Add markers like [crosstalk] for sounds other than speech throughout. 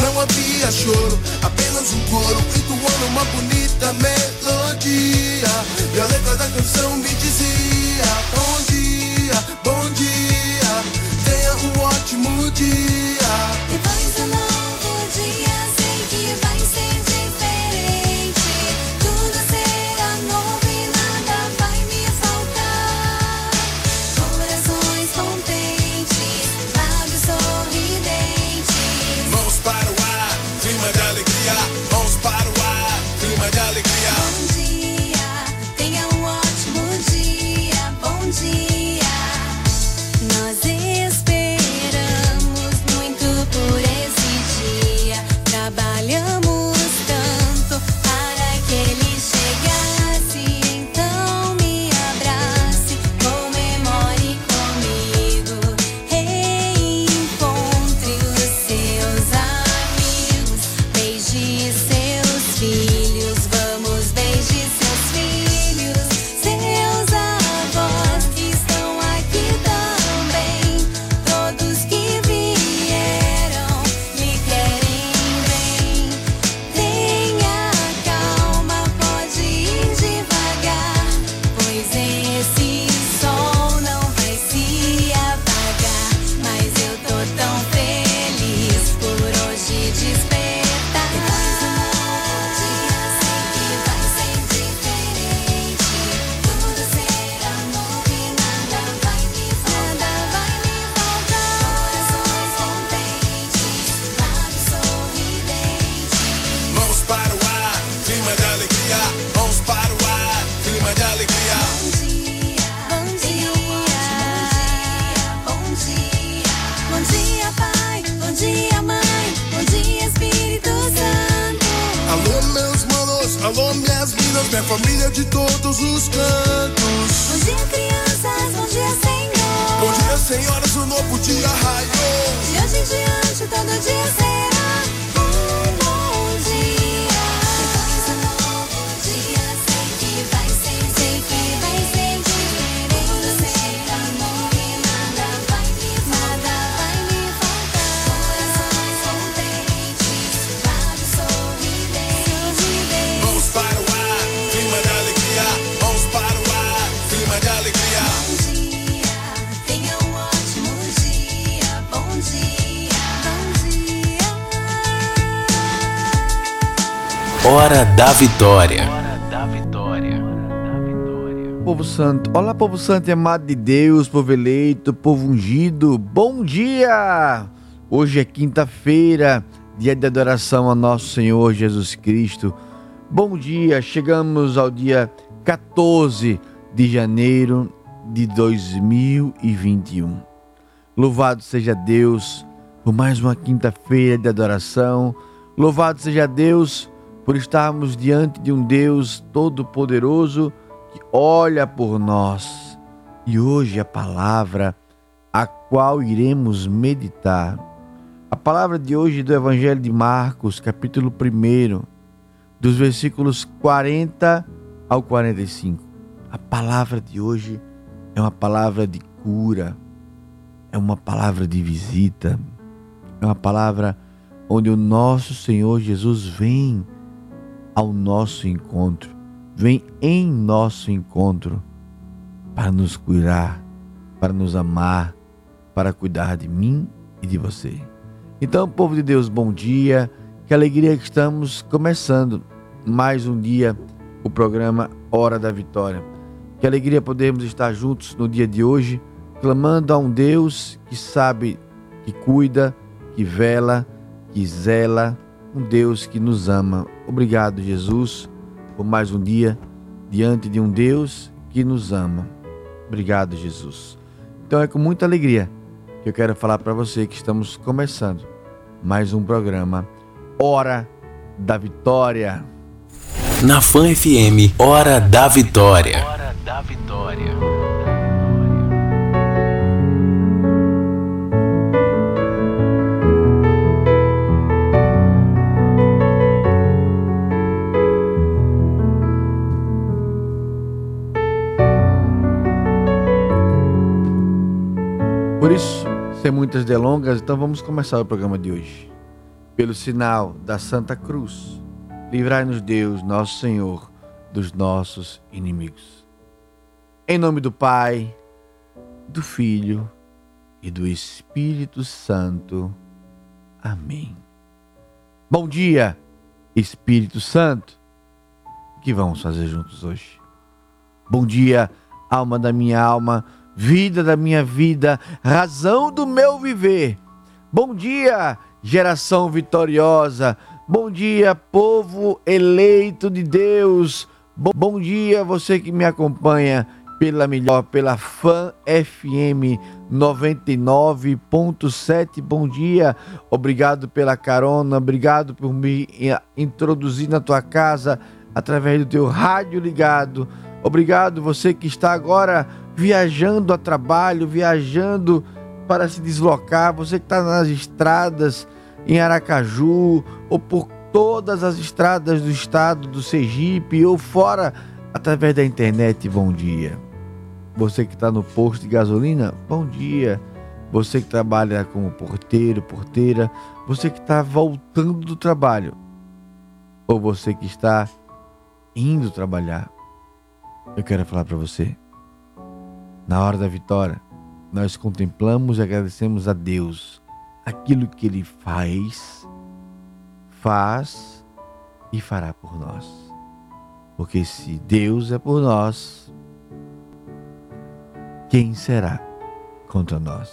não havia choro. Apenas um coro entoando uma bonita melodia. E a letra da canção me dizia: Bom dia, bom dia. Tenha um ótimo dia. Hora da Vitória. Povo Santo, olá povo santo e amado de Deus, povo eleito, povo ungido, bom dia! Hoje é quinta-feira, dia de adoração ao nosso Senhor Jesus Cristo. Bom dia, chegamos ao dia 14 de janeiro de 2021. Louvado seja Deus por mais uma quinta-feira de adoração. Louvado seja Deus por estarmos diante de um Deus todo-poderoso que olha por nós. E hoje a palavra a qual iremos meditar. A palavra de hoje do Evangelho de Marcos, capítulo 1, dos versículos 40 ao 45. A palavra de hoje é uma palavra de cura, é uma palavra de visita, é uma palavra onde o nosso Senhor Jesus vem ao nosso encontro, vem em nosso encontro para nos curar, para nos amar, para cuidar de mim e de você. Então, povo de Deus, bom dia. Que alegria que estamos começando mais um dia o programa Hora da Vitória. Que alegria podermos estar juntos no dia de hoje, clamando a um Deus que sabe, que cuida, que vela, que zela, um Deus que nos ama. Obrigado, Jesus, por mais um dia diante de um Deus que nos ama. Obrigado, Jesus. Então é com muita alegria que eu quero falar para você que estamos começando mais um programa Hora da Vitória. Na Fan FM, Hora da Vitória. Hora da Vitória. Sem muitas delongas, então vamos começar o programa de hoje pelo sinal da Santa Cruz, livrai-nos Deus, nosso Senhor, dos nossos inimigos. Em nome do Pai, do Filho e do Espírito Santo. Amém. Bom dia, Espírito Santo. O que vamos fazer juntos hoje? Bom dia, alma da minha alma, vida da minha vida, razão do meu viver. Bom dia, geração vitoriosa. Bom dia, povo eleito de Deus. Bom dia, você que me acompanha pela melhor, pela Fan FM 99.7. Bom dia, obrigado pela carona, obrigado por me introduzir na tua casa através do teu rádio ligado. Obrigado você que está agora viajando a trabalho, viajando para se deslocar, você que está nas estradas em Aracaju ou por todas as estradas do estado do Sergipe ou fora através da internet, bom dia. Você que está no posto de gasolina, bom dia. Você que trabalha como porteiro, porteira, você que está voltando do trabalho, ou você que está indo trabalhar, eu quero falar para você. Na hora da vitória, nós contemplamos e agradecemos a Deus aquilo que Ele faz, faz e fará por nós. Porque se Deus é por nós, quem será contra nós?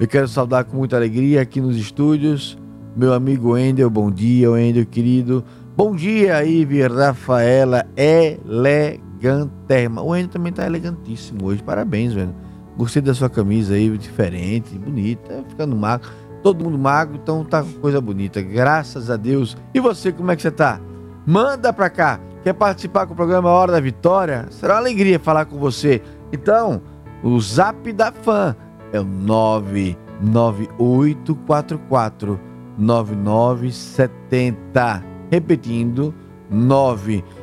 Eu quero saudar com muita alegria aqui nos estúdios meu amigo Wendel. Bom dia, Wendel, querido. Bom dia, Ive Rafaela, elegantérrima. O Wendel também está elegantíssimo hoje. Parabéns, Wendel. Gostei da sua camisa aí, diferente, bonita, ficando magro todo mundo magro, então tá coisa bonita, graças a Deus. E você, como é que você tá? Manda pra cá. Quer participar com o programa Hora da Vitória? Será uma alegria falar com você. Então, o zap da fã é o 99844 9970. Repetindo, 99844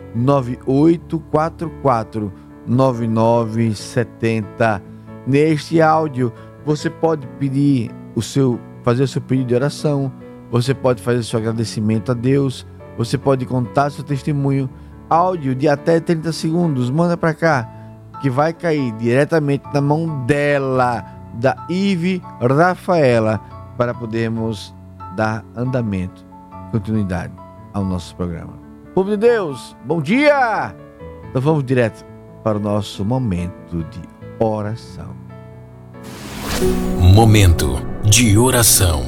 9970. Neste áudio, você pode pedir o seu fazer seu pedido de oração, você pode fazer seu agradecimento a Deus, você pode contar seu testemunho, áudio de até 30 segundos, manda para cá, que vai cair diretamente na mão dela, da Ive Rafaela, para podermos dar andamento, continuidade ao nosso programa. Povo de Deus, bom dia! Então vamos direto para o nosso momento de oração. Momento de oração.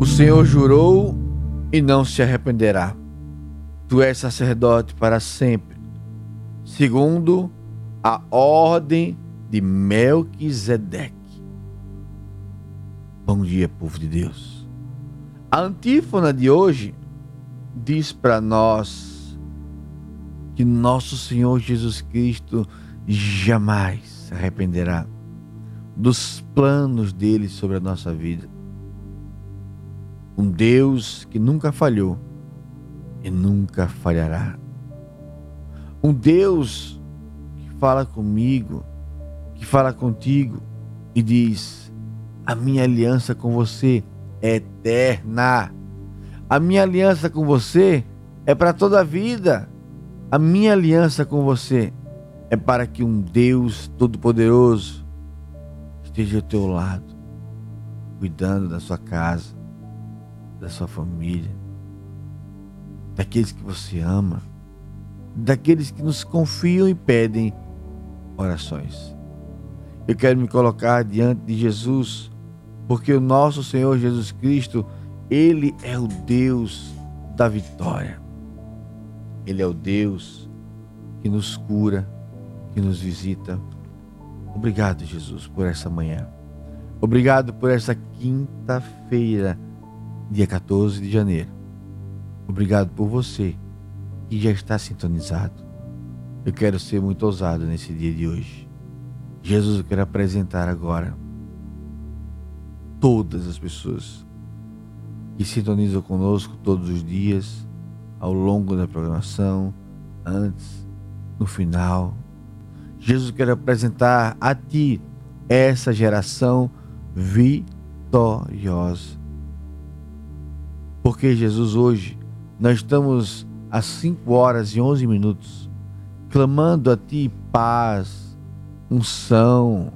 O Senhor jurou e não se arrependerá. Tu és sacerdote para sempre, segundo a ordem de Melquisedeque. Bom dia, povo de Deus. A antífona de hoje diz para nós que nosso Senhor Jesus Cristo jamais se arrependerá dos planos dele sobre a nossa vida. Um Deus que nunca falhou e nunca falhará. Um Deus que fala comigo, que fala contigo e diz: A minha aliança com você é eterna. A minha aliança com você é para toda a vida. A minha aliança com você é para que um Deus Todo-Poderoso esteja ao teu lado, cuidando da sua casa, da sua família, daqueles que você ama, daqueles que nos confiam e pedem orações. Eu quero me colocar diante de Jesus, porque o nosso Senhor Jesus Cristo, Ele é o Deus da vitória. Ele é o Deus que nos cura, que nos visita. Obrigado, Jesus, por essa manhã. Obrigado por essa quinta-feira, dia 14 de janeiro. Obrigado por você que já está sintonizado. Eu quero ser muito ousado nesse dia de hoje. Jesus, eu quero apresentar agora todas as pessoas que sintonizam conosco todos os dias, ao longo da programação, antes, no final. Jesus, eu quero apresentar a Ti essa geração vitoriosa. Porque, Jesus, hoje nós estamos às 5 horas e 11 minutos clamando a Ti paz, unção,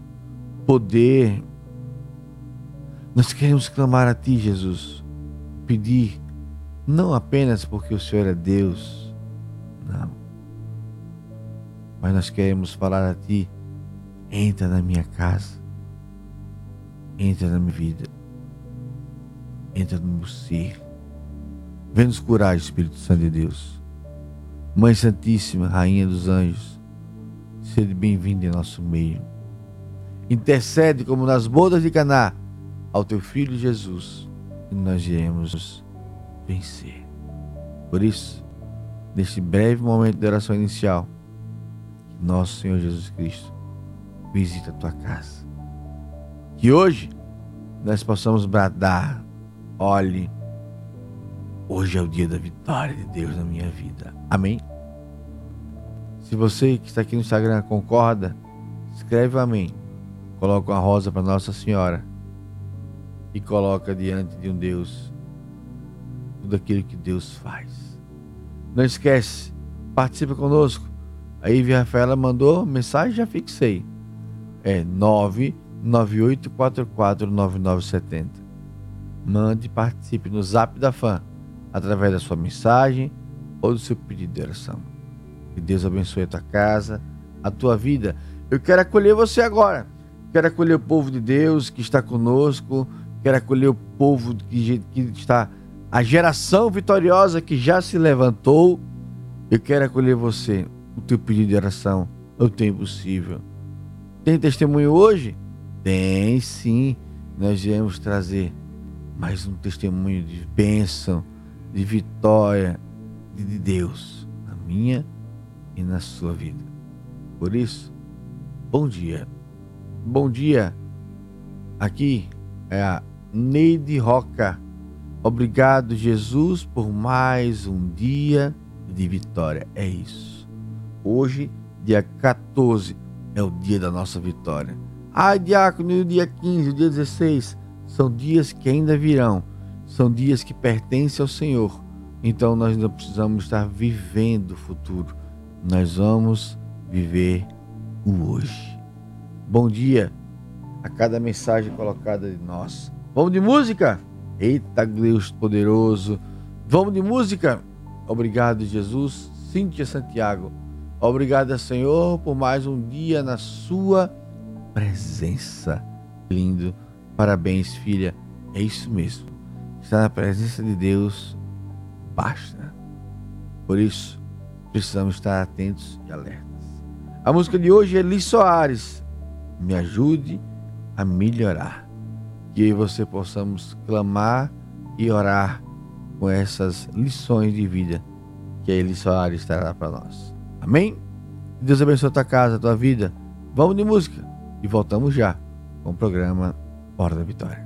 poder. Nós queremos clamar a Ti, Jesus, pedir, não apenas porque o Senhor é Deus, não, mas nós queremos falar a Ti, entra na minha casa, entra na minha vida, entra no meu ser. Vem nos curar, Espírito Santo de Deus. Mãe Santíssima, Rainha dos Anjos, seja bem-vinda em nosso meio. Intercede como nas bodas de Caná ao teu filho Jesus, e nós iremos vencer. Por isso, neste breve momento de oração inicial, nosso Senhor Jesus Cristo visita a tua casa. Que hoje nós possamos bradar, olhe, hoje é o dia da vitória de Deus na minha vida. Amém? Se você que está aqui no Instagram concorda, escreve amém. Coloca uma rosa para Nossa Senhora e coloca diante de um Deus tudo aquilo que Deus faz. Não esquece, participa conosco. A Ivy Rafaela mandou mensagem, já fixei. É 998449970. Mande participe no Zap da Fã, através da sua mensagem ou do seu pedido de oração. Que Deus abençoe a tua casa, a tua vida. Eu quero acolher você agora. Quero acolher o povo de Deus que está conosco. Quero acolher o povo que, que está a geração vitoriosa que já se levantou. Eu quero acolher você, o teu pedido de oração, o tempo possível. Tem testemunho hoje? Tem sim. Nós viemos trazer mais um testemunho de bênção, de vitória de Deus na minha e na sua vida. Por isso, bom dia. Bom dia. Aqui é a Neide Roca Obrigado, Jesus, por mais um dia de vitória. É isso. Hoje, dia 14, é o dia da nossa vitória. Ai, diácono, o dia 15, o dia 16, são dias que ainda virão. São dias que pertencem ao Senhor. Então nós não precisamos estar vivendo o futuro. Nós vamos viver o hoje. Bom dia a cada mensagem colocada de nós. Vamos de música? Eita Deus poderoso. Vamos de música? Obrigado, Jesus. Cíntia Santiago. Obrigado, Senhor, por mais um dia na sua presença. Lindo. Parabéns, filha. É isso mesmo. Estar na presença de Deus basta. Por isso, precisamos estar atentos e alertas. A música de hoje é Liz Soares. Me ajude a melhorar que você possamos clamar e orar com essas lições de vida que a Soares estará para nós. Amém? Deus abençoe a tua casa, a tua vida. Vamos de música e voltamos já com o programa Hora da Vitória.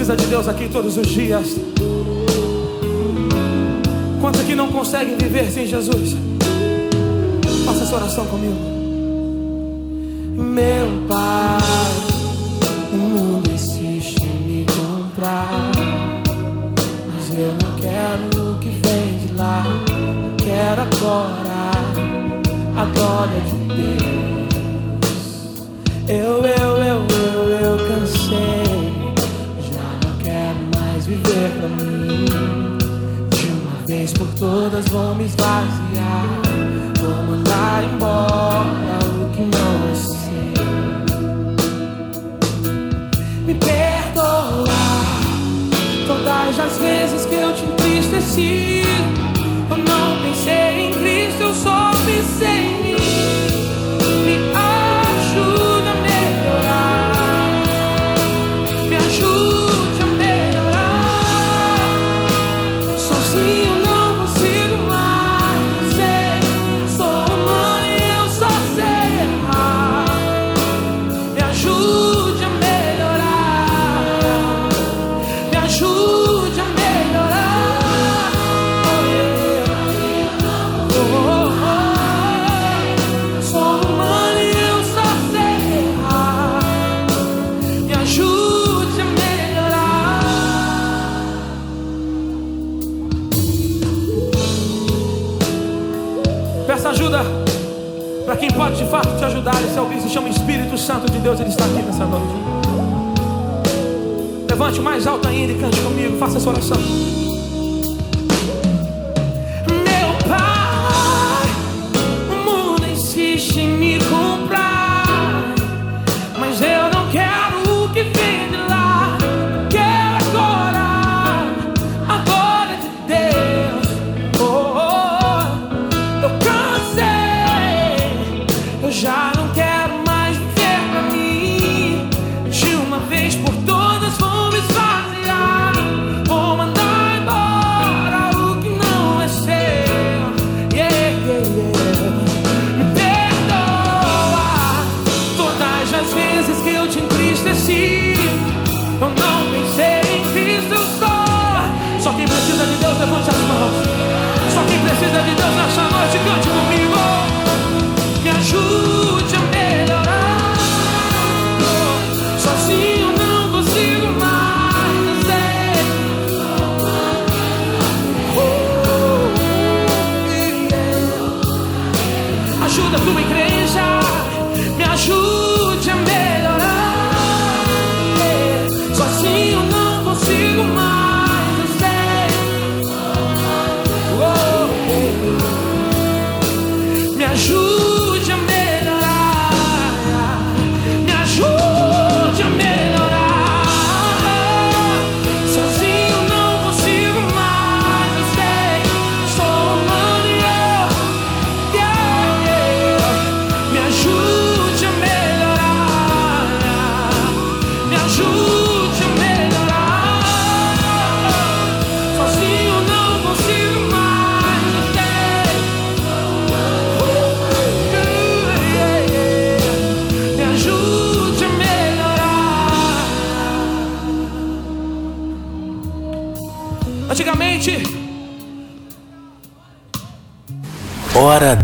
precisa de Deus aqui todos os dias? Quantos aqui não conseguem viver sem Jesus? Faça essa oração comigo. vezes que eu te entristeci, eu não pensei em Cristo, eu só pensei em mim. farto te ajudar. E se alguém se chama Espírito Santo de Deus, Ele está aqui nessa noite. Levante mais alto ainda e cante comigo. Faça essa oração.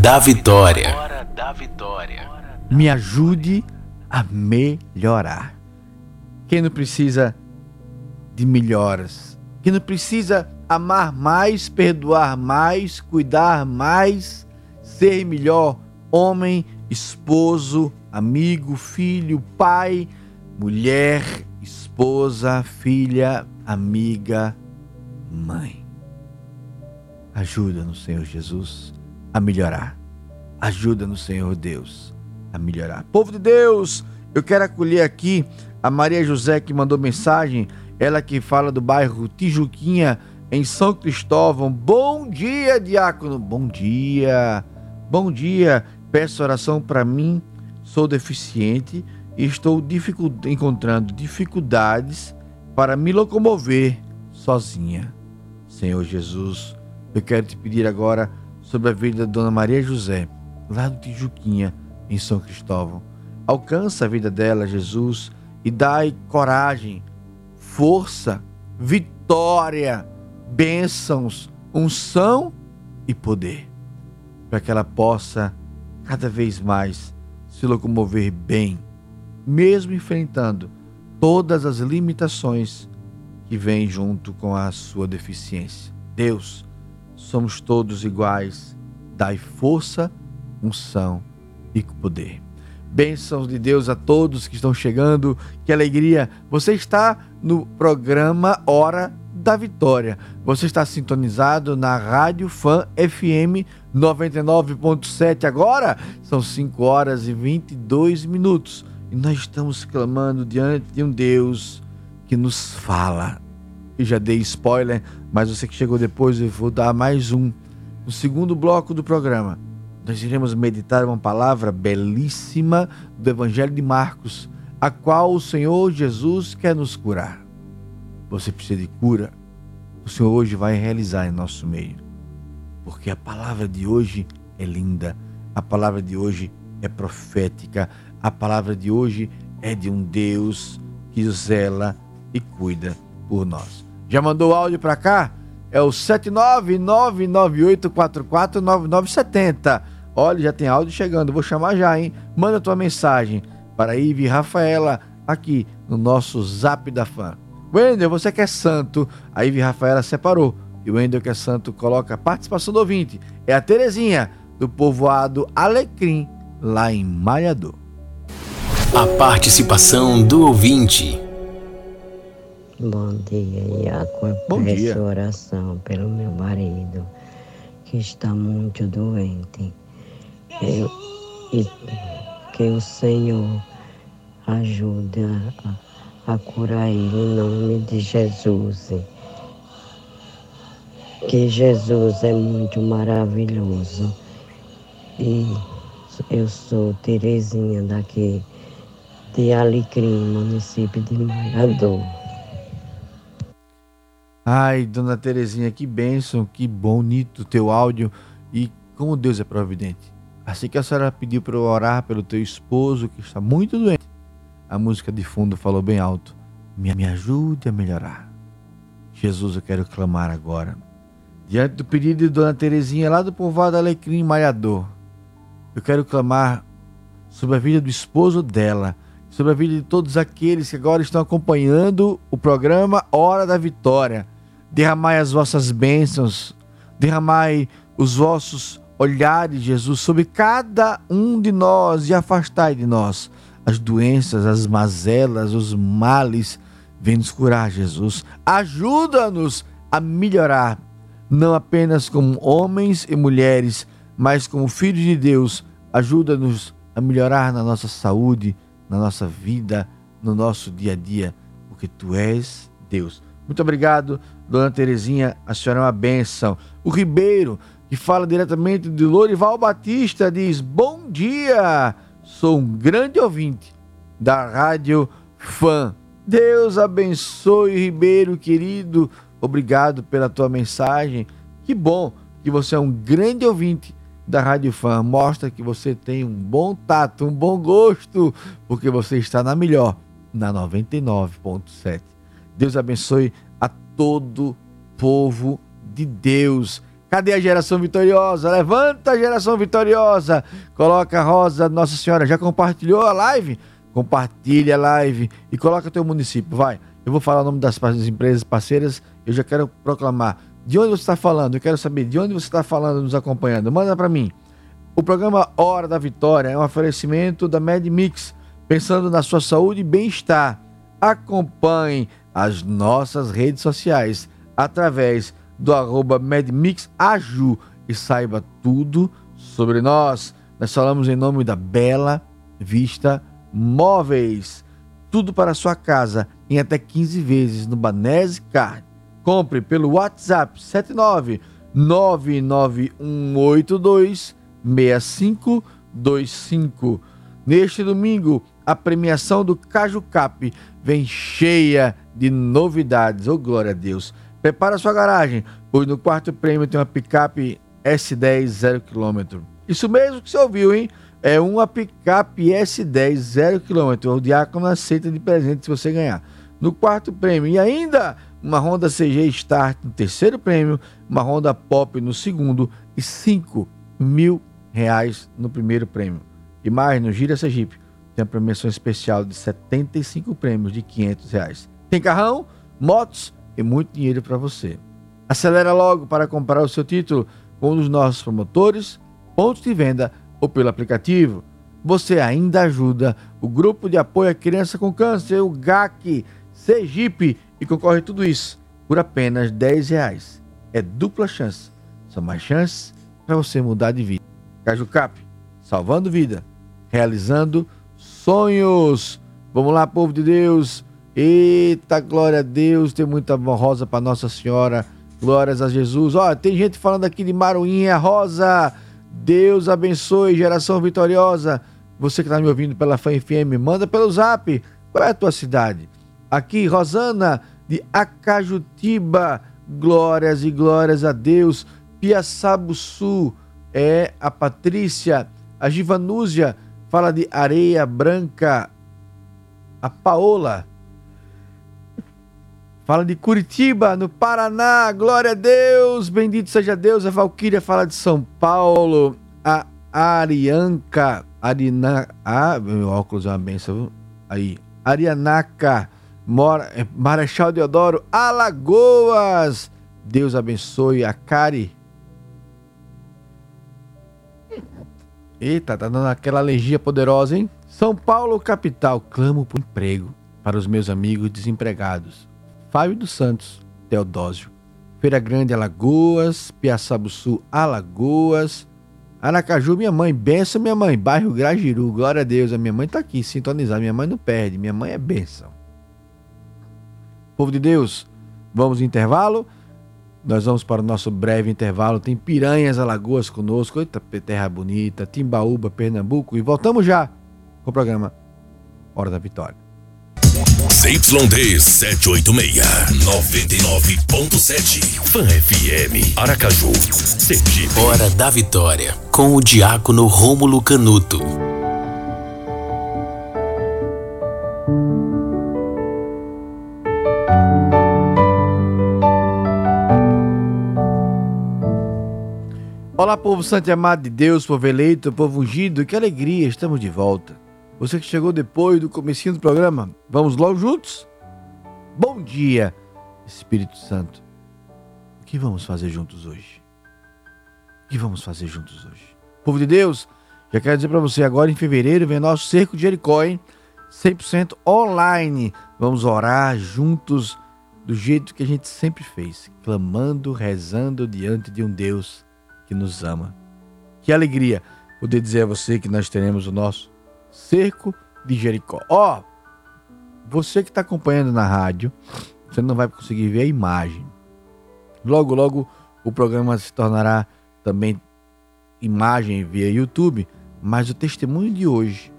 Da Vitória. Me ajude a melhorar. Quem não precisa de melhoras? Quem não precisa amar mais, perdoar mais, cuidar mais, ser melhor homem, esposo, amigo, filho, pai, mulher, esposa, filha, amiga, mãe. Ajuda-nos, Senhor Jesus, a melhorar. Ajuda-nos, Senhor Deus, a melhorar. Povo de Deus, eu quero acolher aqui a Maria José que mandou mensagem, ela que fala do bairro Tijuquinha, em São Cristóvão. Bom dia, diácono. Bom dia. Bom dia. Peço oração para mim. Sou deficiente e estou dificu encontrando dificuldades para me locomover sozinha. Senhor Jesus, eu quero te pedir agora sobre a vida da Dona Maria José, lá do Tijuquinha, em São Cristóvão. Alcança a vida dela, Jesus, e dai coragem, força, vitória, bênçãos, unção e poder, para que ela possa cada vez mais se locomover bem, mesmo enfrentando todas as limitações que vêm junto com a sua deficiência. Deus, somos todos iguais. Dai força, unção e poder. Bênçãos de Deus a todos que estão chegando. Que alegria! Você está no programa Hora da Vitória. Você está sintonizado na Rádio Fan FM 99.7 agora. São 5 horas e 22 minutos. E nós estamos clamando diante de um Deus que nos fala. Eu já dei spoiler, mas você que chegou depois, eu vou dar mais um. No segundo bloco do programa, nós iremos meditar uma palavra belíssima do Evangelho de Marcos, a qual o Senhor Jesus quer nos curar. Você precisa de cura, o Senhor hoje vai realizar em nosso meio. Porque a palavra de hoje é linda, a palavra de hoje é profética, a palavra de hoje é de um Deus que zela e cuida por nós. Já mandou áudio para cá? É o 79998449970. Olha, já tem áudio chegando, vou chamar já, hein? Manda tua mensagem para Ive Rafaela aqui no nosso Zap da Fã. Wendel, você que é santo, a Ive Rafaela separou. E o Wendel que é santo coloca participação do ouvinte. É a Terezinha, do povoado Alecrim, lá em Malhador. A participação do ouvinte. Bom dia, Iaco. Eu Bom peço dia. oração pelo meu marido, que está muito doente. Eu- e que o Senhor ajude a, a- curar ele em nome de Jesus. Que Jesus é muito maravilhoso. E eu sou Terezinha daqui de Alecrim, município de Malhador. Ai, dona Terezinha, que bênção, que bonito teu áudio e como Deus é providente. Assim que a senhora pediu para eu orar pelo teu esposo que está muito doente, a música de fundo falou bem alto: me, me ajude a melhorar. Jesus, eu quero clamar agora. Diante do pedido de dona Terezinha lá do povoado Alecrim Malhador, eu quero clamar sobre a vida do esposo dela, sobre a vida de todos aqueles que agora estão acompanhando o programa Hora da Vitória. Derramai as vossas bênçãos, derramai os vossos olhares, Jesus, sobre cada um de nós e afastai de nós as doenças, as mazelas, os males. Vem nos curar, Jesus. Ajuda-nos a melhorar, não apenas como homens e mulheres, mas como filhos de Deus. Ajuda-nos a melhorar na nossa saúde, na nossa vida, no nosso dia a dia, porque tu és Deus. Muito obrigado, dona Terezinha, a senhora é uma bênção. O Ribeiro, que fala diretamente de Lorival Batista, diz: Bom dia, sou um grande ouvinte da Rádio Fã. Deus abençoe, Ribeiro, querido. Obrigado pela tua mensagem. Que bom que você é um grande ouvinte da Rádio Fã. Mostra que você tem um bom tato, um bom gosto, porque você está na melhor, na 99.7. Deus abençoe todo povo de Deus. Cadê a geração vitoriosa? Levanta a geração vitoriosa. Coloca a rosa Nossa Senhora. Já compartilhou a live? Compartilha a live e coloca teu município. Vai. Eu vou falar o nome das empresas parceiras. Eu já quero proclamar. De onde você está falando? Eu quero saber de onde você está falando, nos acompanhando. Manda para mim. O programa Hora da Vitória é um oferecimento da MedMix, pensando na sua saúde e bem-estar. Acompanhe as nossas redes sociais através do arroba MedMixAju e saiba tudo sobre nós. Nós falamos em nome da Bela Vista Móveis. Tudo para a sua casa em até 15 vezes no Banese Card. Compre pelo WhatsApp 79 99182 6525. Neste domingo, a premiação do Caju Cap vem cheia de novidades. Oh, glória a Deus! Prepara sua garagem, pois no quarto prêmio tem uma picape S10 0 km. Isso mesmo que você ouviu, hein? É uma picape S10 0 km. O Diácono aceita de presente se você ganhar. No quarto prêmio. E ainda uma Honda CG Start no terceiro prêmio, uma Honda Pop no segundo e 5 mil reais no primeiro prêmio. E mais, no Gira Sergipe, tem a premiação especial de 75 prêmios de 500 reais. Tem carrão, motos e muito dinheiro para você. Acelera logo para comprar o seu título com um dos nossos promotores, pontos de venda ou pelo aplicativo. Você ainda ajuda o Grupo de Apoio à Criança com Câncer, o GAC Sergipe, e concorre tudo isso por apenas 10 reais. É dupla chance. São mais chances para você mudar de vida. Cajucap, salvando vida, realizando sonhos. Vamos lá, povo de Deus. Eita, glória a Deus. Tem muita rosa para Nossa Senhora. Glórias a Jesus. Ó, tem gente falando aqui de Maruinha Rosa. Deus abençoe, geração vitoriosa. Você que está me ouvindo pela Fã FM, manda pelo zap. Qual é a tua cidade? Aqui, Rosana, de Acajutiba. Glórias e glórias a Deus. Piaçabuçu é a Patrícia. A Givanúzia fala de areia branca. A Paola fala de Curitiba, no Paraná. Glória a Deus, bendito seja Deus. A Valquíria fala de São Paulo. A Arianca, Arina, ah, meu óculos é uma benção. Aí, Arianaca, Mora, é, Marechal Deodoro, Alagoas. Deus abençoe a Cari. Eita, tá dando aquela alergia poderosa, hein? São Paulo, capital. Clamo por emprego para os meus amigos desempregados. Fábio dos Santos, Teodósio. Feira Grande, Alagoas. Piaçabuçu, Alagoas. Aracaju, minha mãe. Benção, minha mãe. Bairro Grajiru. Glória a Deus. A minha mãe tá aqui, sintonizar. Minha mãe não perde. Minha mãe é benção. Povo de Deus, vamos intervalo. Nós vamos para o nosso breve intervalo. Tem Piranhas, Alagoas conosco. Eita, terra bonita. Timbaúba, Pernambuco. E voltamos já com o programa Hora da Vitória. ZYD 786, 99.7, Fan FM, Aracaju, Sergipe. Hora da Vitória, com o diácono Rômulo Canuto. Olá, povo santo e amado de Deus, povo eleito, povo ungido, que alegria, estamos de volta. Você que chegou depois do comecinho do programa, vamos logo juntos? Bom dia, Espírito Santo. O que vamos fazer juntos hoje? O que vamos fazer juntos hoje? Povo de Deus, já quero dizer para você, agora em fevereiro vem nosso Cerco de Jericó, hein? 100% online. Vamos orar juntos do jeito que a gente sempre fez, clamando, rezando diante de um Deus que nos ama. Que alegria poder dizer a você que nós teremos o nosso cerco de Jericó. Ó, oh, você que está acompanhando na rádio, você não vai conseguir ver a imagem. Logo, logo o programa se tornará também imagem via YouTube, mas o testemunho de hoje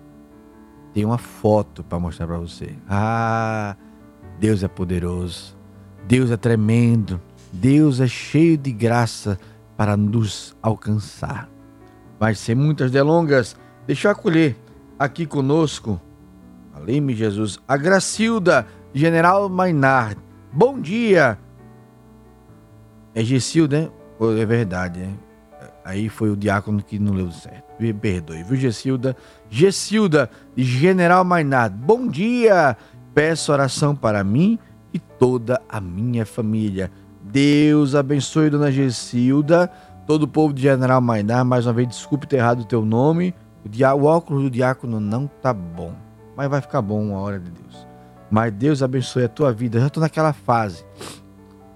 tem uma foto para mostrar para você. Ah, Deus é poderoso, Deus é tremendo, Deus é cheio de graça para nos alcançar. Vai ser muitas delongas. Deixa eu acolher aqui conosco, além Jesus, a Gracilda General Maynard. Bom dia. É Gessilda, né? É verdade, né? Aí foi o diácono que não leu certo. Me perdoe, viu? Gessilda, de General Mainardo. Bom dia! Peço oração para mim e toda a minha família. Deus abençoe, dona Gessilda. Todo o povo de General Mainar, mais uma vez, desculpe ter errado o teu nome. O, dia- o óculos do diácono não tá bom. Mas vai ficar bom uma hora de Deus. Mas Deus abençoe a tua vida. Eu já tô naquela fase.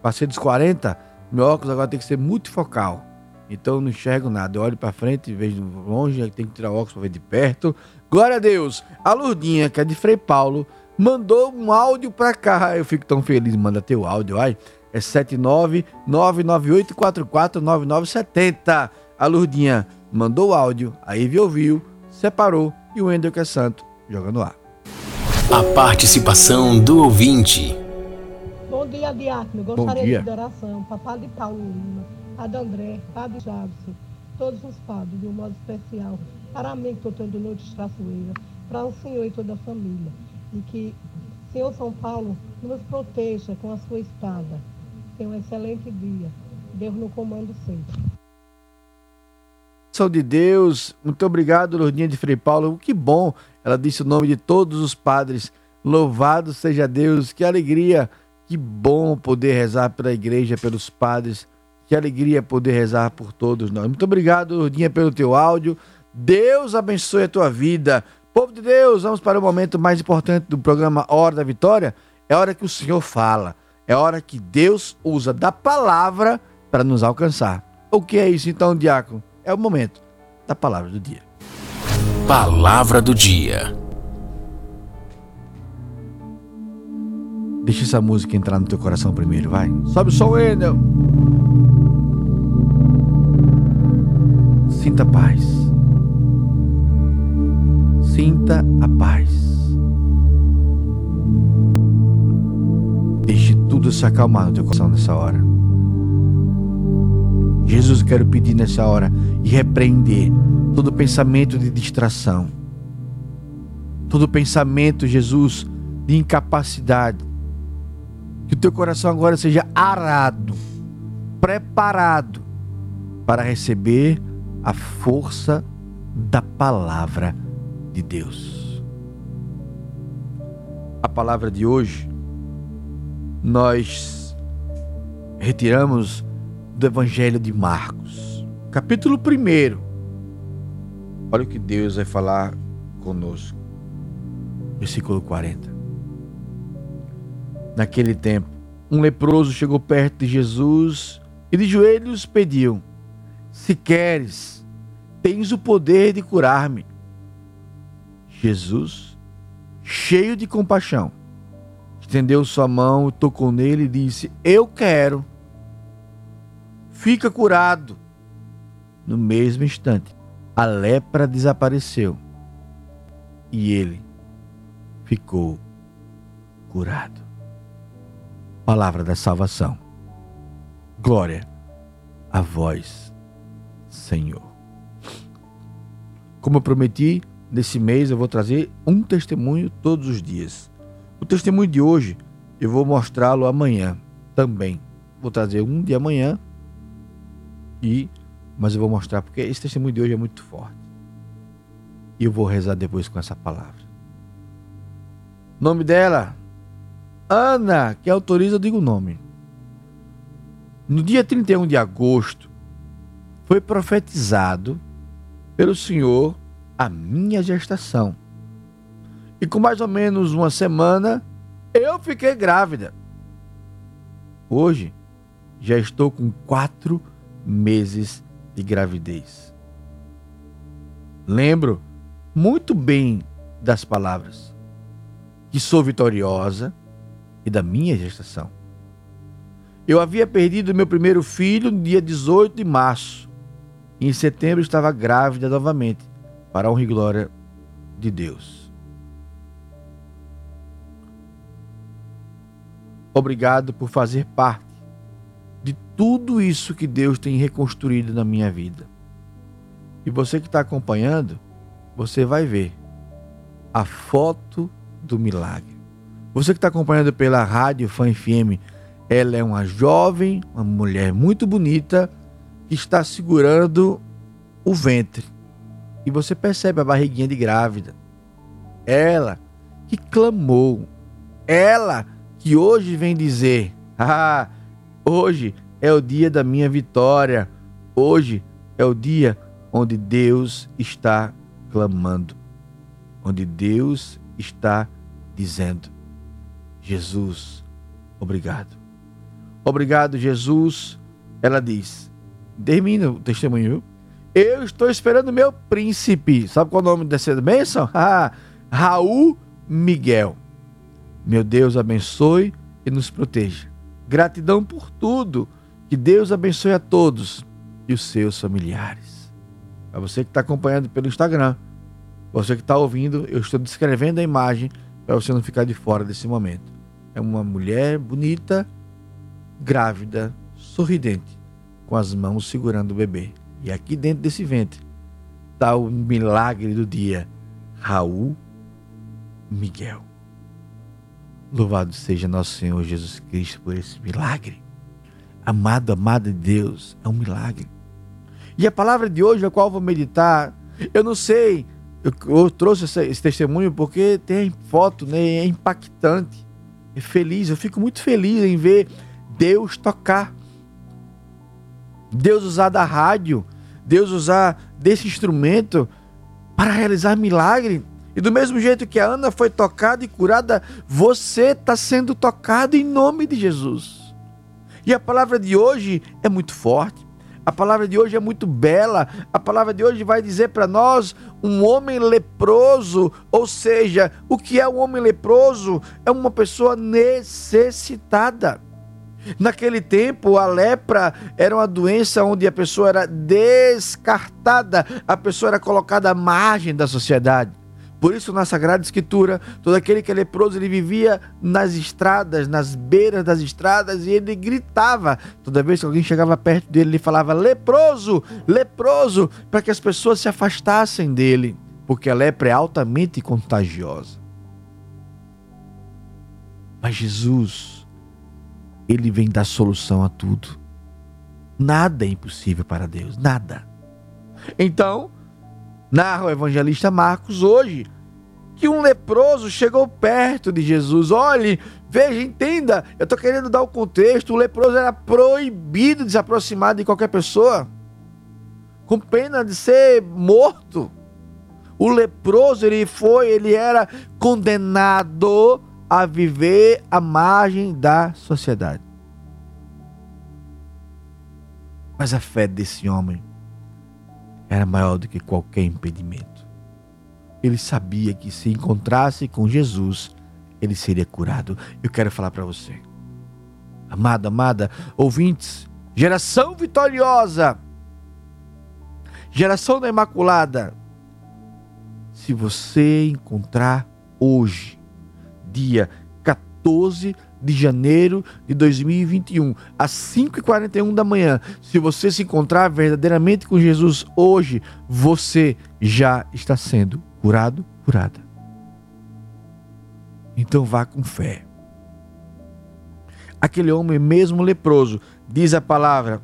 Passei dos 40, meu óculos agora tem que ser multifocal. Então eu não enxergo nada. Eu olho pra frente vejo longe, tem que tirar o óculos pra ver de perto. Glória a Deus! A Lurdinha, que é de Frei Paulo, mandou um áudio pra cá. Eu fico tão feliz, manda teu áudio, ai. É 79998449970. A Lurdinha mandou o áudio, a Ivy ouviu, separou e o Wendel, que é santo, joga no ar. A participação do ouvinte. Bom dia, Diácono. Bom Gostaria dia. de oração para Padre Paulo Lima, Padre André, Padre Jabson, todos os padres, de um modo especial, para mim, que estou tendo noite de traçoeira, para o Senhor e toda a família. E que Senhor São Paulo nos proteja com a sua espada. Um excelente dia. Deus no comando sempre. Sou de Deus, muito obrigado, Lourdinha de Frei Paulo. Que bom, ela disse o nome de todos os padres. Louvado seja Deus, que alegria, que bom poder rezar pela igreja, pelos padres. Que alegria poder rezar por todos nós. Muito obrigado, Lourdinha, pelo teu áudio. Deus abençoe a tua vida. Povo de Deus, vamos para o momento mais importante do programa Hora da Vitória. É hora que o Senhor fala. É hora que Deus usa da palavra para nos alcançar. O que é isso então, diácono? É o momento da palavra do dia. Palavra do dia. Deixa essa música entrar no teu coração primeiro, vai. Sobe o som, Wendel. Sinta a paz. Sinta a paz. Deixe tudo se acalmar no teu coração nessa hora. Jesus, quero pedir nessa hora e repreender todo pensamento de distração, todo pensamento, Jesus, de incapacidade. Que o teu coração agora seja arado, preparado para receber a força da palavra de Deus. A palavra de hoje nós retiramos do Evangelho de Marcos, capítulo 1. Olha o que Deus vai falar conosco. Versículo 40. Naquele tempo, um leproso chegou perto de Jesus e de joelhos pediu: Se queres, tens o poder de curar-me. Jesus, cheio de compaixão, estendeu sua mão, tocou nele e disse: Eu quero. Fica curado. No mesmo instante, a lepra desapareceu e ele ficou curado. Palavra da salvação. Glória a vós, Senhor. Como eu prometi, nesse mês eu vou trazer um testemunho todos os dias. O testemunho de hoje eu vou mostrá-lo amanhã também. Vou trazer um de amanhã e mas eu vou mostrar porque esse testemunho de hoje é muito forte. E eu vou rezar depois com essa palavra. Nome dela Ana, que autoriza, eu digo o nome. No dia 31 de agosto, foi profetizado pelo Senhor a minha gestação. E com mais ou menos uma semana, eu fiquei grávida. Hoje, já estou com quatro meses de gravidez. Lembro muito bem das palavras que sou vitoriosa e da minha gestação. Eu havia perdido meu primeiro filho no dia 18 de março. E em setembro estava grávida novamente, para a honra e glória de Deus. Obrigado por fazer parte de tudo isso que Deus tem reconstruído na minha vida. E você que está acompanhando, você vai ver a foto do milagre. Você que está acompanhando pela rádio Fan FM, Ela é uma jovem, uma mulher muito bonita que está segurando o ventre. E você percebe a barriguinha de grávida. Ela que clamou. Ela que hoje vem dizer: [laughs] Ah, hoje é o dia da minha vitória. Hoje é o dia onde Deus está clamando. Onde Deus está dizendo: Jesus, obrigado. Obrigado, Jesus. Ela diz: termina o testemunho? Eu estou esperando meu príncipe. Sabe qual é o nome dessa bênção? [laughs] Raul Miguel. Meu Deus abençoe e nos proteja. Gratidão por tudo. Que Deus abençoe a todos e os seus familiares. Para você que está acompanhando pelo Instagram, você que está ouvindo, eu estou descrevendo a imagem para você não ficar de fora desse momento. É uma mulher bonita, grávida, sorridente, com as mãos segurando o bebê. E aqui dentro desse ventre está o milagre do dia, Raul Miguel. Louvado seja nosso Senhor Jesus Cristo por esse milagre. Amado, amada de Deus, é um milagre. E a palavra de hoje, a qual vou meditar, eu não sei, eu, eu trouxe esse, esse, testemunho porque tem foto, né? É impactante, é feliz. Eu fico muito feliz em ver Deus tocar, Deus usar da rádio, Deus usar desse instrumento para realizar milagre. E do mesmo jeito que a Ana foi tocada e curada, você está sendo tocado em nome de Jesus. E a palavra de hoje é muito forte. A palavra de hoje é muito bela. A palavra de hoje vai dizer para nós um homem leproso, ou seja, o que é um homem leproso? É uma pessoa necessitada. Naquele tempo, a lepra era uma doença onde a pessoa era descartada, a pessoa era colocada à margem da sociedade. Por isso, na Sagrada Escritura, todo aquele que é leproso, ele vivia nas estradas, nas beiras das estradas, e ele gritava. Toda vez que alguém chegava perto dele, ele falava: leproso, leproso, para que as pessoas se afastassem dele, porque a lepra é altamente contagiosa. Mas Jesus, ele vem dar solução a tudo. Nada é impossível para Deus, nada. Então, narra o evangelista Marcos hoje que um leproso chegou perto de Jesus. Olhe, veja, entenda, eu estou querendo dar o contexto. O leproso era proibido de se aproximar de qualquer pessoa, com pena de ser morto. O leproso, ele foi, ele era condenado a viver à margem da sociedade. Mas a fé desse homem era maior do que qualquer impedimento. Ele sabia que se encontrasse com Jesus, ele seria curado. Eu quero falar para você, amada, amada, ouvintes, geração vitoriosa, geração da Imaculada. Se você encontrar hoje, dia 14 de janeiro de 2021, às 5h41 da manhã. Se você se encontrar verdadeiramente com Jesus hoje, você já está sendo curado, curada. Então vá com fé. Aquele homem, mesmo leproso, diz a palavra,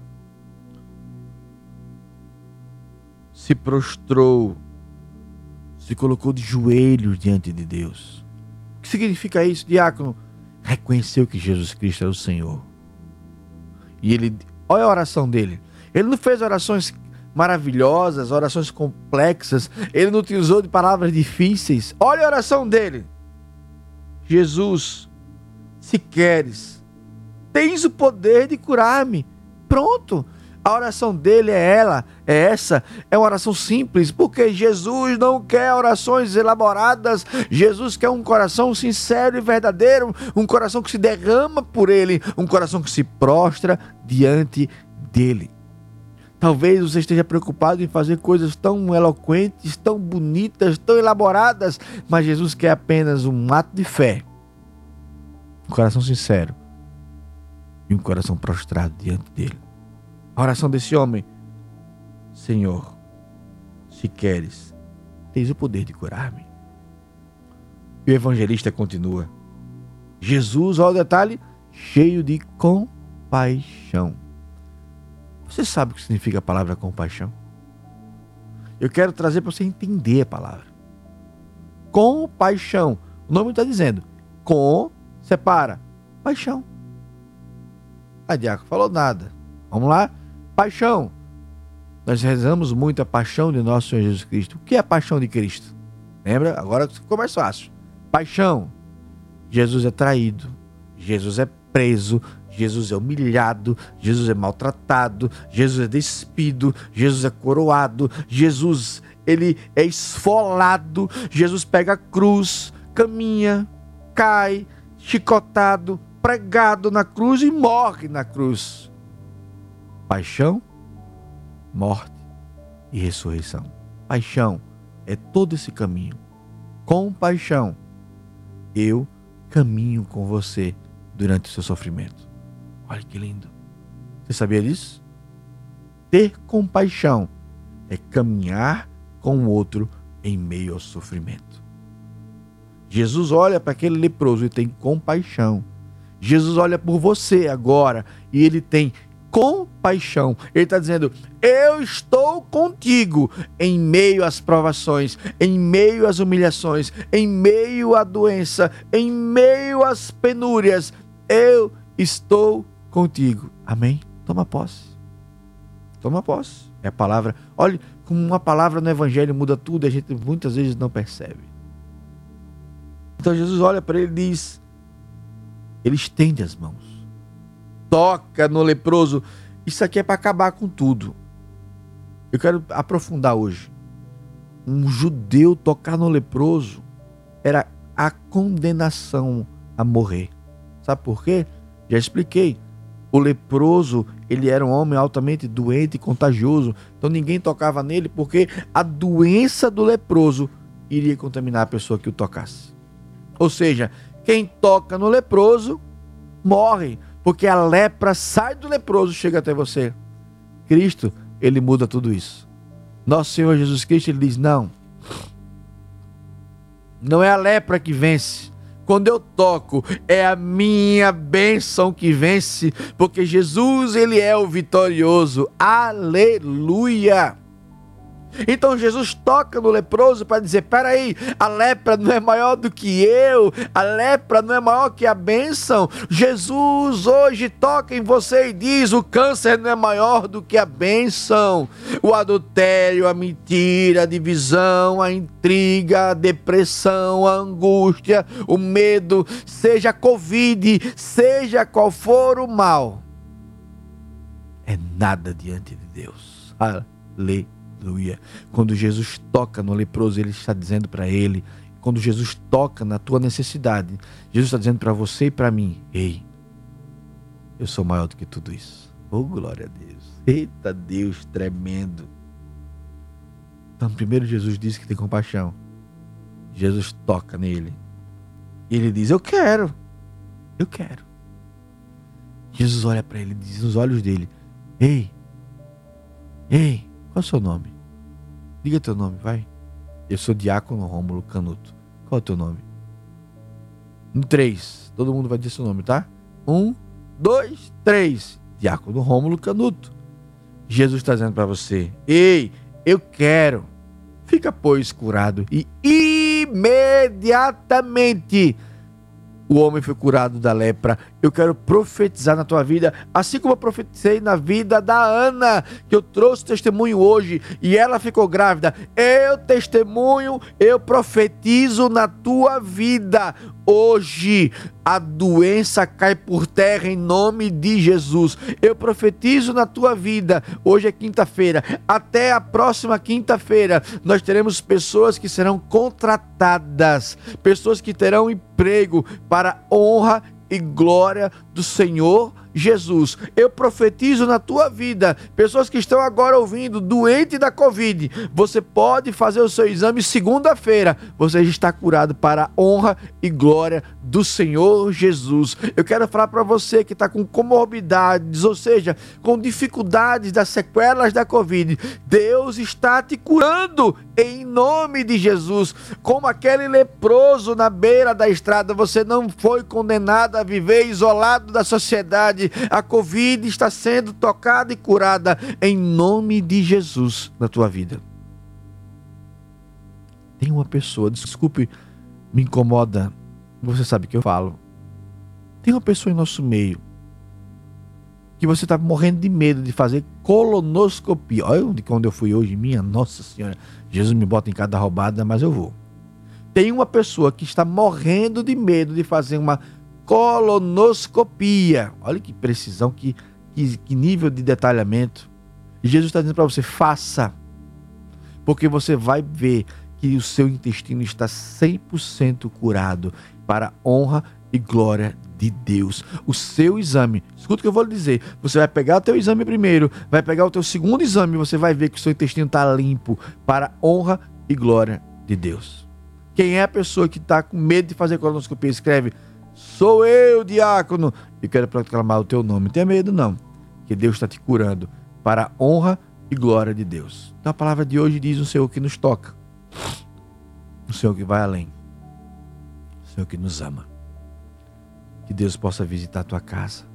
se prostrou, se colocou de joelhos diante de Deus. O que significa isso, diácono? Reconheceu que Jesus Cristo é o Senhor. E ele, olha a oração dele. Ele não fez orações maravilhosas, orações complexas. Ele não utilizou de palavras difíceis. Olha a oração dele. Jesus, se queres, tens o poder de curar-me. Pronto. A oração dele é ela, é essa, é uma oração simples, porque Jesus não quer orações elaboradas. Jesus quer um coração sincero e verdadeiro, um coração que se derrama por ele, um coração que se prostra diante dele. Talvez você esteja preocupado em fazer coisas tão eloquentes, tão bonitas, tão elaboradas, mas Jesus quer apenas um ato de fé, um coração sincero e um coração prostrado diante dele. A oração desse homem: Senhor, se queres, tens o poder de curar-me. E o evangelista continua. Jesus, olha o detalhe, cheio de compaixão. Você sabe o que significa a palavra compaixão? Eu quero trazer para você entender a palavra. Compaixão. O nome está dizendo. Com, separa. Paixão. A Diaco falou nada. Vamos lá? Paixão. Nós rezamos muito a paixão de nosso Senhor Jesus Cristo. O que é a paixão de Cristo? Lembra? Agora ficou mais fácil. Paixão. Jesus é traído. Jesus é preso. Jesus é humilhado, Jesus é maltratado, Jesus é despido, Jesus é coroado, Jesus ele é esfolado, Jesus pega a cruz, caminha, cai, chicotado, pregado na cruz e morre na cruz. Paixão, morte e ressurreição. Paixão é todo esse caminho. Com paixão, eu caminho com você durante o seu sofrimento. Olha que lindo. Você sabia disso? Ter compaixão é caminhar com o outro em meio ao sofrimento. Jesus olha para aquele leproso e tem compaixão. Jesus olha por você agora e ele tem compaixão. Ele está dizendo: Eu estou contigo em meio às provações, em meio às humilhações, em meio à doença, em meio às penúrias. Eu estou contigo. Amém? Toma posse. Toma posse. É a palavra. Olhe, como uma palavra no Evangelho muda tudo e a gente muitas vezes não percebe. Então Jesus olha para ele e diz: Ele estende as mãos toca no leproso. Isso aqui é para acabar com tudo. Eu quero aprofundar hoje. Um judeu tocar no leproso era a condenação a morrer. Sabe por quê? Já expliquei. O leproso, ele era um homem altamente doente e contagioso. Então ninguém tocava nele porque a doença do leproso iria contaminar a pessoa que o tocasse. Ou seja, quem toca no leproso morre porque a lepra sai do leproso e chega até você. Cristo, ele muda tudo isso. Nosso Senhor Jesus Cristo, ele diz: não. Não é a lepra que vence. Quando eu toco, é a minha bênção que vence, porque Jesus, ele é o vitorioso. Aleluia! Então Jesus toca no leproso para dizer: peraí, a lepra não é maior do que eu, a lepra não é maior que a bênção. Jesus hoje toca em você e diz: o câncer não é maior do que a bênção. O adultério, a mentira, a divisão, a intriga, a depressão, a angústia, o medo, seja Covid, seja qual for o mal, é nada diante de Deus. Aleluia. Aleluia. Quando Jesus toca no leproso, ele está dizendo para ele, quando Jesus toca na tua necessidade, Jesus está dizendo para você e para mim: Ei, eu sou maior do que tudo isso. Oh, glória a Deus. Eita Deus tremendo. Então, primeiro Jesus disse que tem compaixão. Jesus toca nele. E ele diz: Eu quero. Eu quero. Jesus olha para ele diz nos olhos dele: Ei, ei, qual é o seu nome? Diga teu nome, vai. Eu sou Diácono Rômulo Canuto. Qual é o teu nome? No três. Todo mundo vai dizer seu nome, tá? Um, dois, três. Diácono Rômulo Canuto. Jesus está dizendo para você: Ei, eu quero. Fica, pois, curado. E imediatamente o homem foi curado da lepra. Eu quero profetizar na tua vida, assim como eu profetizei na vida da Ana, que eu trouxe testemunho hoje e ela ficou grávida. Eu testemunho, eu profetizo na tua vida. Hoje a doença cai por terra em nome de Jesus. Eu profetizo na tua vida. Hoje é quinta-feira. Até a próxima quinta-feira, nós teremos pessoas que serão contratadas, pessoas que terão emprego para honra e glória do Senhor Jesus. Eu profetizo na tua vida, pessoas que estão agora ouvindo, doente da Covid, você pode fazer o seu exame segunda-feira, você está curado para a honra e glória do Senhor Jesus. Eu quero falar para você que está com comorbidades, ou seja, com dificuldades das sequelas da Covid, Deus está te curando em nome de Jesus. Como aquele leproso na beira da estrada, você não foi condenado a viver isolado da sociedade. A Covid está sendo tocada e curada em nome de Jesus na tua vida. Tem uma pessoa, desculpe, me incomoda, você sabe que eu falo. Tem uma pessoa em nosso meio que você está morrendo de medo de fazer colonoscopia. Olha onde quando eu fui hoje, minha Nossa Senhora. Jesus me bota em cada roubada, mas eu vou. Tem uma pessoa que está morrendo de medo de fazer uma colonoscopia. Olha que precisão, que, que, que nível de detalhamento. E Jesus está dizendo para você: faça. Porque você vai ver que o seu intestino está 100% curado para honra e glória de Deus. O seu exame, escuta o que eu vou lhe dizer. Você vai pegar o teu exame primeiro, vai pegar o teu segundo exame você vai ver que o seu intestino está limpo para honra e glória de Deus. Quem é a pessoa que está com medo de fazer colonoscopia? Escreve, sou eu, diácono, e quero proclamar o teu nome. Tenha medo não, que Deus está te curando para a honra e glória de Deus. Então a palavra de hoje diz o Senhor que nos toca, o Senhor que vai além, o Senhor que nos ama que Deus possa visitar a tua casa.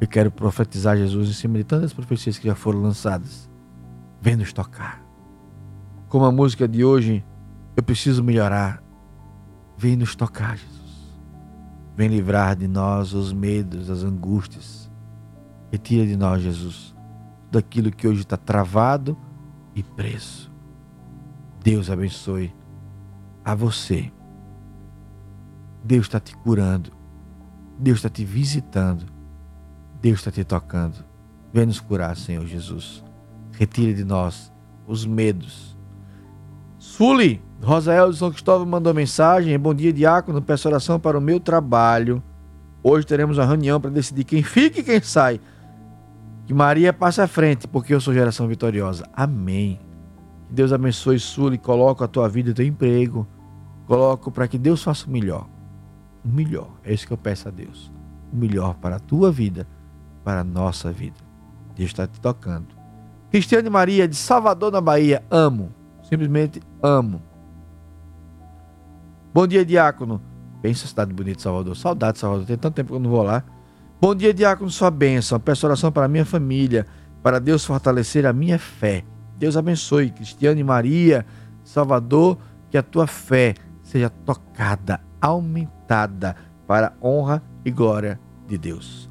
Eu quero profetizar Jesus em cima de tantas profecias que já foram lançadas. Vem nos tocar. Como a música de hoje, eu preciso melhorar. Vem nos tocar, Jesus. Vem livrar de nós os medos, as angústias. Retira de nós, Jesus, daquilo que hoje está travado e preso. Deus abençoe a você. Deus está te curando Deus está te visitando. Deus está te tocando. Vem nos curar, Senhor Jesus. Retire de nós os medos. Suli, Rosael de São Cristóvão mandou mensagem. Bom dia, diácono. Peço oração para o meu trabalho. Hoje teremos uma reunião para decidir quem fica e quem sai. Que Maria passe à frente, porque eu sou geração vitoriosa. Amém. Que Deus abençoe Suli. Coloque a tua vida, o teu emprego. Coloco para que Deus faça o melhor o melhor. É isso que eu peço a Deus. O melhor para a tua vida, para a nossa vida. Deus está te tocando. Cristiane Maria, de Salvador, na Bahia. Amo. Simplesmente amo. Bom dia, diácono. Pensa cidade bonita de Salvador. Saudade de Salvador. Tem tanto tempo que eu não vou lá. Bom dia, diácono. Sua bênção. Peço oração para a minha família. Para Deus fortalecer a minha fé. Deus abençoe. Cristiane Maria, Salvador. Que a tua fé seja tocada, aumentada para a honra e glória de Deus.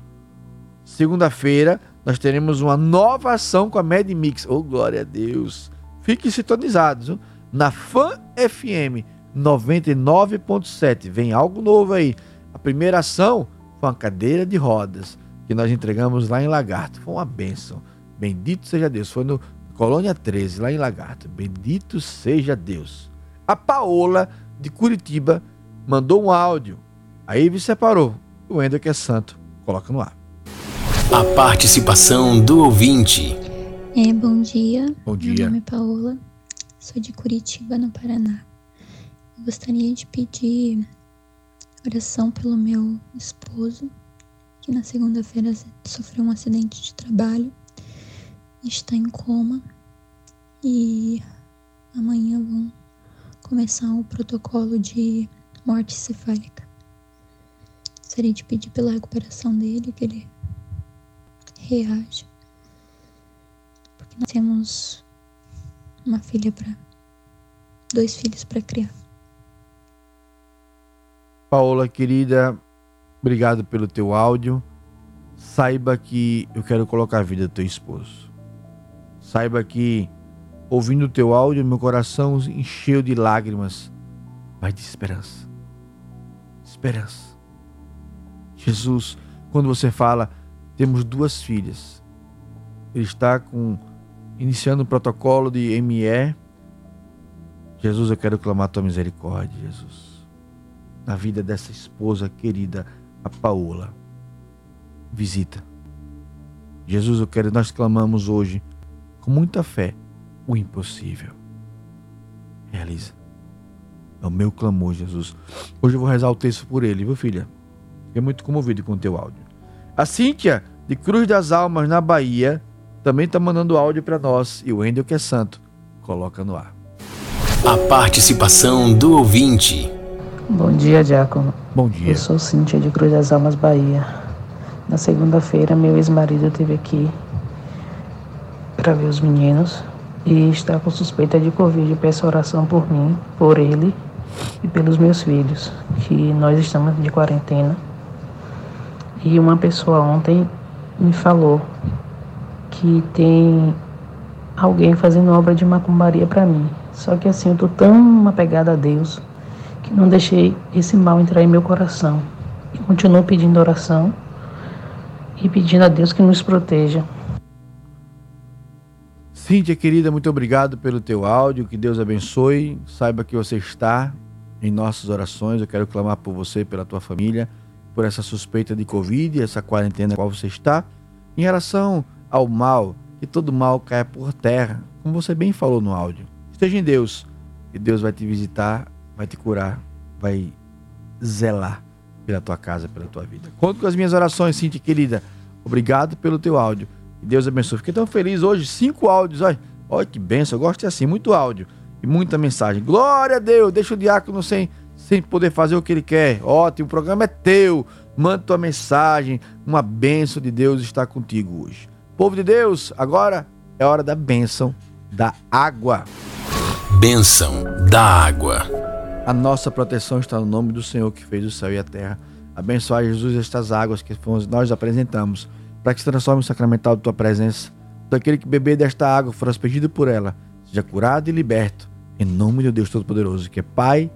Segunda-feira, nós teremos uma nova ação com a Mad Mix. Oh, glória a Deus! Fiquem sintonizados viu? na Fan FM 99.7. Vem algo novo aí. A primeira ação foi uma cadeira de rodas que nós entregamos lá em Lagarto. Foi uma bênção. Bendito seja Deus. Foi no Colônia 13, lá em Lagarto. Bendito seja Deus. A Paola de Curitiba mandou um áudio. Aí me separou. O Ender que é santo, coloca no ar. A participação do ouvinte. É, bom dia. Bom dia. Meu nome é Paola, sou de Curitiba, no Paraná. Gostaria de pedir oração pelo meu esposo, que na segunda-feira sofreu um acidente de trabalho, está em coma e amanhã vão começar o protocolo de morte cefálica. Gostaria de pedir pela recuperação dele, que ele reaja. Porque nós temos uma filha para. dois filhos para criar. Paola, querida, obrigado pelo teu áudio. Saiba que eu quero colocar a vida do teu esposo. Saiba que, ouvindo o teu áudio, meu coração encheu de lágrimas, mas de esperança esperança. Jesus, quando você fala, temos duas filhas. Ele está com iniciando o protocolo de ME. Jesus, eu quero clamar a tua misericórdia, Jesus. Na vida dessa esposa querida, a Paola. visita. Jesus, eu quero, nós clamamos hoje, com muita fé, o impossível. Realiza. É o meu clamor, Jesus. Hoje eu vou rezar o texto por ele, viu, filha? Fiquei muito comovido com o teu áudio. A Cíntia, de Cruz das Almas, na Bahia, também está mandando áudio para nós. E o Wendel, que é santo, coloca no ar. A participação do ouvinte. Bom dia, Diácono. Bom dia. Eu sou Cíntia de Cruz das Almas, Bahia. Na segunda-feira, meu ex-marido esteve aqui para ver os meninos e está com suspeita de Covid. Peço oração por mim, por ele e pelos meus filhos, que nós estamos de quarentena. E uma pessoa ontem me falou que tem alguém fazendo obra de macumbaria para mim. Só que assim, eu tô tão apegada a Deus que não deixei esse mal entrar em meu coração. E continuo pedindo oração e pedindo a Deus que nos proteja. Cíntia, querida, muito obrigado pelo teu áudio. Que Deus abençoe. Saiba que você está em nossas orações. Eu quero clamar por você, pela tua família, por essa suspeita de Covid, essa quarentena na qual você está. Em relação ao mal, que todo mal caia por terra, como você bem falou no áudio. Esteja em Deus, e Deus vai te visitar, vai te curar, vai zelar pela tua casa, pela tua vida. Conto com as minhas orações, Cintia, querida. Obrigado pelo teu áudio. Que Deus abençoe. Fiquei tão feliz hoje, cinco áudios. Olha, olha que benção, eu gosto assim, muito áudio e muita mensagem. Glória a Deus, deixa o diácono sem, sem poder fazer o que ele quer. Ótimo, o programa é teu. Manda tua mensagem. Uma benção de Deus está contigo hoje. Povo de Deus, agora é hora da bênção da água. Bênção da água. A nossa proteção está no nome do Senhor que fez o céu e a terra. Abençoai, Jesus, estas águas que nós apresentamos, para que se transforme em sacramental de tua presença. Todo aquele que beber desta água for aspergido por ela, seja curado e liberto, em nome de Deus Todo-Poderoso, que é Pai,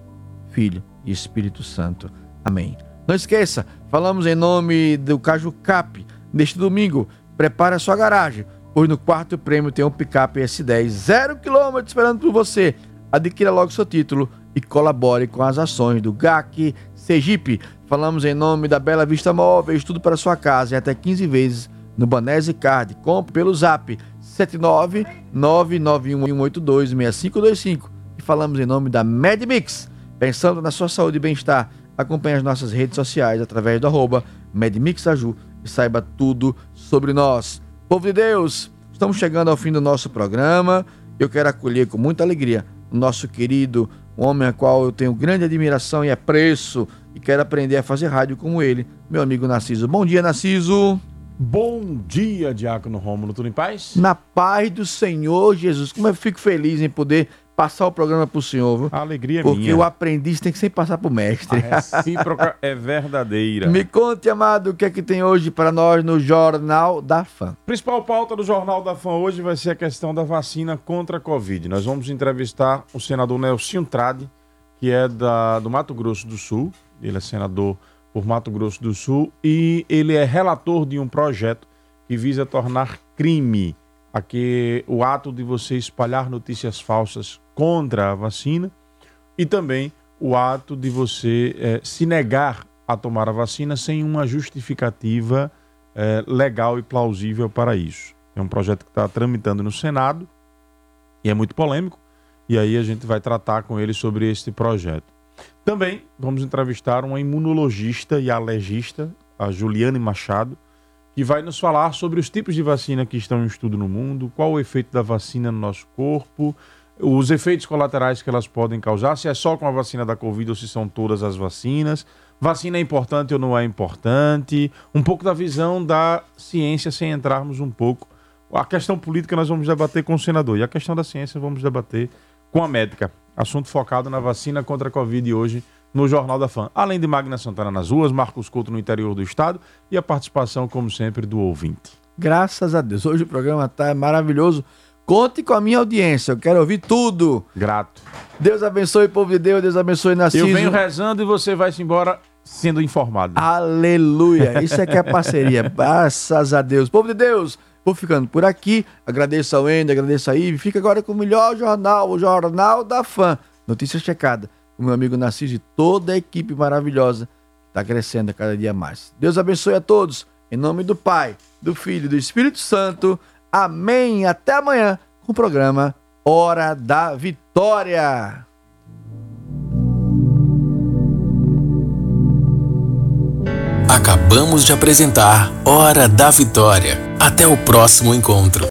Filho e Espírito Santo. Amém. Não esqueça, falamos em nome do Caju Cap. Neste domingo, prepare a sua garagem, pois no quarto prêmio tem um picape S10, zero quilômetro esperando por você. Adquira logo seu título e colabore com as ações do GAC Sergipe. Falamos em nome da Bela Vista Móveis, tudo para sua casa e até 15 vezes no Banese Card. Compre pelo zap 79991826525 e falamos em nome da MedMix. Pensando na sua saúde e bem-estar, acompanhe as nossas redes sociais através do arroba MedMixAju e saiba tudo sobre nós. Povo de Deus, estamos chegando ao fim do nosso programa. Eu quero acolher com muita alegria o nosso querido um homem a qual eu tenho grande admiração e apreço e quero aprender a fazer rádio como ele, meu amigo Narciso. Bom dia, Narciso. Bom dia, Diácono Rômulo. Tudo em paz? Na paz do Senhor Jesus. Como eu fico feliz em poder passar o programa pro senhor, viu? A alegria é Porque minha. o aprendiz tem que sempre passar pro mestre. A recíproca é verdadeira. [laughs] Me conte, amado, o que é que tem hoje para nós no Jornal da Fã. Principal pauta do Jornal da Fã hoje vai ser a questão da vacina contra a Covid. Nós vamos entrevistar o senador Nelson Trade, que é da, do Mato Grosso do Sul. Ele é senador por Mato Grosso do Sul e ele é relator de um projeto que visa tornar crime aqui o ato de você espalhar notícias falsas contra a vacina e também o ato de você eh, se negar a tomar a vacina sem uma justificativa eh, legal e plausível para isso. É um projeto que está tramitando no Senado e é muito polêmico, e aí a gente vai tratar com ele sobre este projeto. Também vamos entrevistar uma imunologista e alergista, a Juliane Machado, que vai nos falar sobre os tipos de vacina que estão em estudo no mundo, qual o efeito da vacina no nosso corpo, os efeitos colaterais que elas podem causar, se é só com a vacina da Covid ou se são todas as vacinas, vacina é importante ou não é importante, um pouco da visão da ciência sem entrarmos um pouco. A questão política nós vamos debater com o senador e a questão da ciência vamos debater com a médica. Assunto focado na vacina contra a Covid hoje no Jornal da Fã. Além de Magna Santana nas ruas, Marcos Couto no interior do estado e a participação, como sempre, do ouvinte. Graças a Deus. Hoje o programa tá maravilhoso. Conte com a minha audiência. Eu quero ouvir tudo. Grato. Deus abençoe, povo de Deus. Deus abençoe Narciso. Eu venho rezando e você vai se embora sendo informado. Aleluia. [laughs] Isso é que é parceria. Graças a Deus. Povo de Deus, vou ficando por aqui. Agradeço ao Ender, agradeço a Ive. Fica agora com o melhor jornal, o Jornal da Fã. Notícia checada. O meu amigo Narciso e toda a equipe maravilhosa está crescendo a cada dia mais. Deus abençoe a todos. Em nome do Pai, do Filho e do Espírito Santo. Amém. Até amanhã com o programa Hora da Vitória. Acabamos de apresentar Hora da Vitória. Até o próximo encontro.